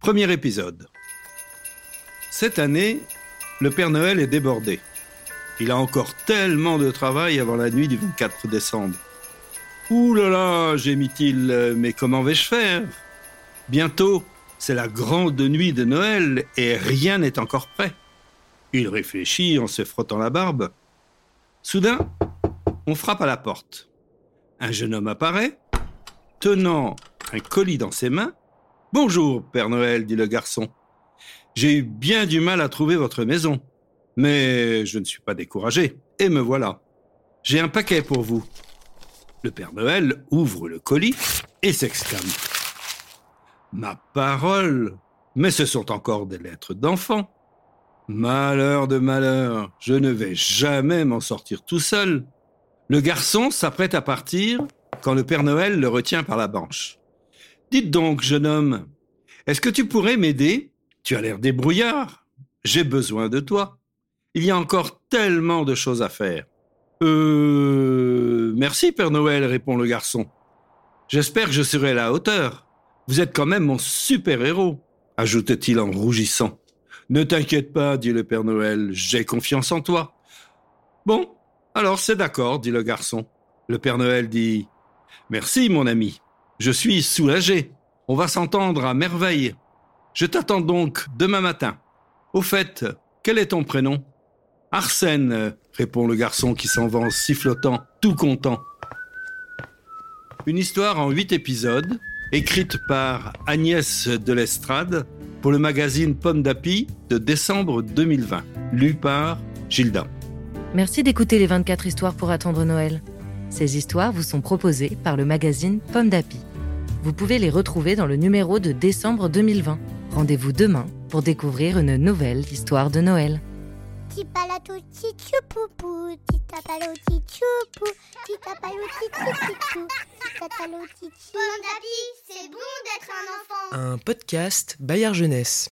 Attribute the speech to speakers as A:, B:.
A: premier épisode. Cette année, le Père Noël est débordé. Il a encore tellement de travail avant la nuit du 24 décembre. Ouh là là, gémit-il, mais comment vais-je faire? Bientôt, c'est la grande nuit de Noël et rien n'est encore prêt. Il réfléchit en se frottant la barbe. Soudain, on frappe à la porte. Un jeune homme apparaît, tenant un colis dans ses mains. Bonjour, Père Noël, dit le garçon. J'ai eu bien du mal à trouver votre maison, mais je ne suis pas découragé, et me voilà. J'ai un paquet pour vous. Le Père Noël ouvre le colis et s'exclame. Ma parole, mais ce sont encore des lettres d'enfant. Malheur de malheur, je ne vais jamais m'en sortir tout seul. Le garçon s'apprête à partir quand le Père Noël le retient par la branche. Dites donc, jeune homme, est-ce que tu pourrais m'aider? Tu as l'air débrouillard. J'ai besoin de toi. Il y a encore tellement de choses à faire. Euh... Merci, Père Noël, répond le garçon. J'espère que je serai à la hauteur. Vous êtes quand même mon super-héros, ajoute-t-il en rougissant. Ne t'inquiète pas, dit le Père Noël, j'ai confiance en toi. Bon, alors c'est d'accord, dit le garçon. Le Père Noël dit Merci, mon ami. Je suis soulagé. On va s'entendre à merveille. Je t'attends donc demain matin. Au fait, quel est ton prénom? Arsène, répond le garçon qui s'en va en sifflotant, tout content. Une histoire en huit épisodes, écrite par Agnès de l'Estrade pour le magazine Pomme d'Api de décembre 2020, lu par Gilda.
B: Merci d'écouter les 24 histoires pour attendre Noël. Ces histoires vous sont proposées par le magazine Pomme d'Api. Vous pouvez les retrouver dans le numéro de décembre 2020. Rendez-vous demain pour découvrir une nouvelle histoire de Noël.
C: C'est bon d'être enfant.
D: Un podcast Bayard Jeunesse.